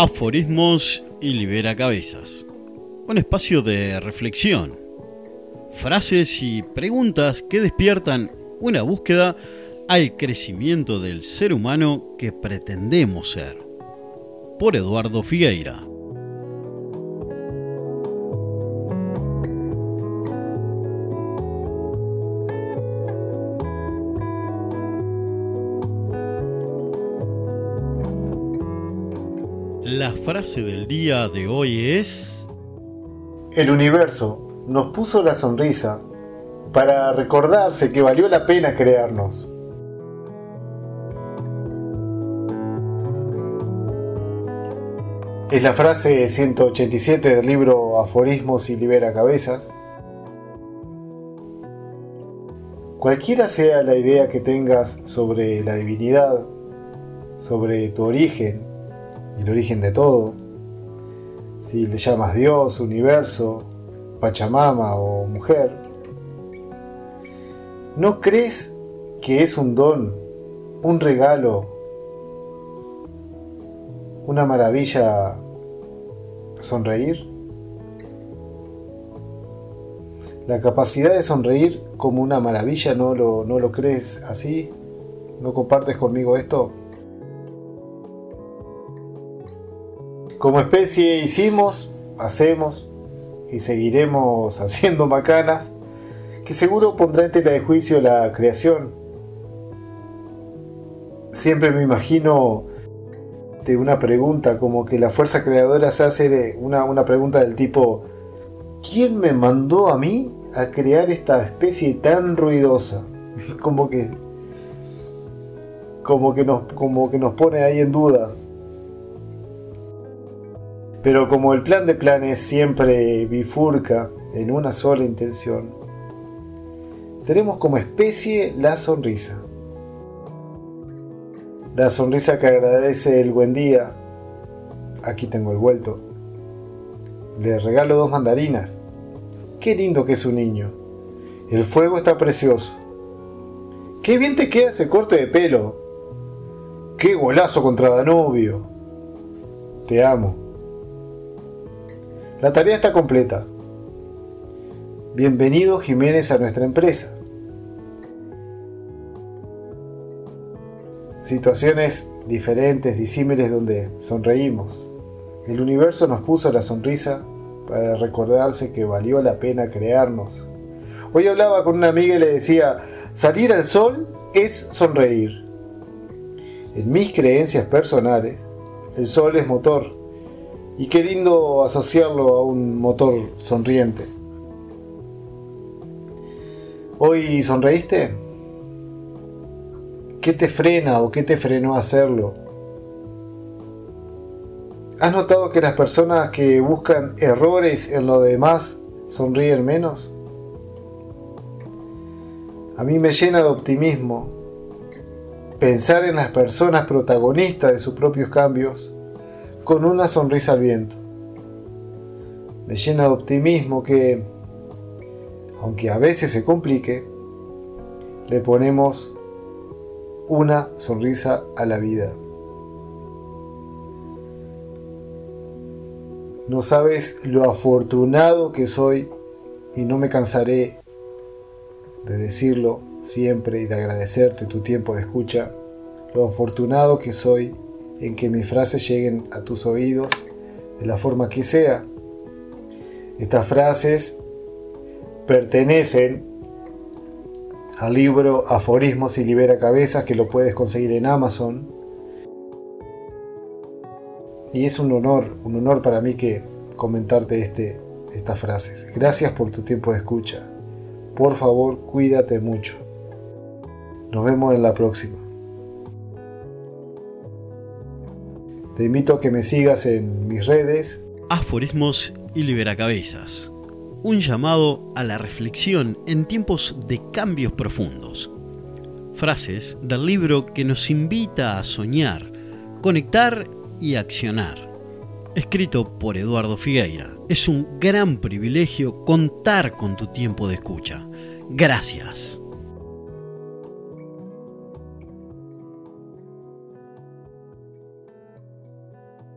Aforismos y Libera Cabezas. Un espacio de reflexión. Frases y preguntas que despiertan una búsqueda al crecimiento del ser humano que pretendemos ser. Por Eduardo Figueira. La frase del día de hoy es... El universo nos puso la sonrisa para recordarse que valió la pena crearnos. Es la frase 187 del libro Aforismos y Libera Cabezas. Cualquiera sea la idea que tengas sobre la divinidad, sobre tu origen, el origen de todo, si le llamas Dios, universo, Pachamama o mujer, ¿no crees que es un don, un regalo, una maravilla sonreír? La capacidad de sonreír como una maravilla, ¿no lo, no lo crees así? ¿No compartes conmigo esto? Como especie hicimos, hacemos y seguiremos haciendo macanas que seguro pondrá en tela de juicio la creación. Siempre me imagino de una pregunta como que la fuerza creadora se hace una, una pregunta del tipo ¿Quién me mandó a mí a crear esta especie tan ruidosa? Como que como que nos, como que nos pone ahí en duda. Pero como el plan de planes siempre bifurca en una sola intención, tenemos como especie la sonrisa. La sonrisa que agradece el buen día. Aquí tengo el vuelto. Le regalo dos mandarinas. Qué lindo que es un niño. El fuego está precioso. Qué bien te queda ese corte de pelo. Qué golazo contra Danubio. Te amo. La tarea está completa. Bienvenido Jiménez a nuestra empresa. Situaciones diferentes, disímiles donde sonreímos. El universo nos puso la sonrisa para recordarse que valió la pena crearnos. Hoy hablaba con una amiga y le decía, salir al sol es sonreír. En mis creencias personales, el sol es motor y qué lindo asociarlo a un motor sonriente. ¿Hoy sonreíste? ¿Qué te frena o qué te frenó hacerlo? ¿Has notado que las personas que buscan errores en lo demás sonríen menos? A mí me llena de optimismo pensar en las personas protagonistas de sus propios cambios con una sonrisa al viento. Me llena de optimismo que, aunque a veces se complique, le ponemos una sonrisa a la vida. No sabes lo afortunado que soy y no me cansaré de decirlo siempre y de agradecerte tu tiempo de escucha, lo afortunado que soy en que mis frases lleguen a tus oídos de la forma que sea. Estas frases pertenecen al libro Aforismos y Libera Cabezas que lo puedes conseguir en Amazon. Y es un honor, un honor para mí que comentarte este, estas frases. Gracias por tu tiempo de escucha. Por favor, cuídate mucho. Nos vemos en la próxima. Te invito a que me sigas en mis redes. Aforismos y Liberacabezas. Un llamado a la reflexión en tiempos de cambios profundos. Frases del libro que nos invita a soñar, conectar y accionar. Escrito por Eduardo Figueira. Es un gran privilegio contar con tu tiempo de escucha. Gracias.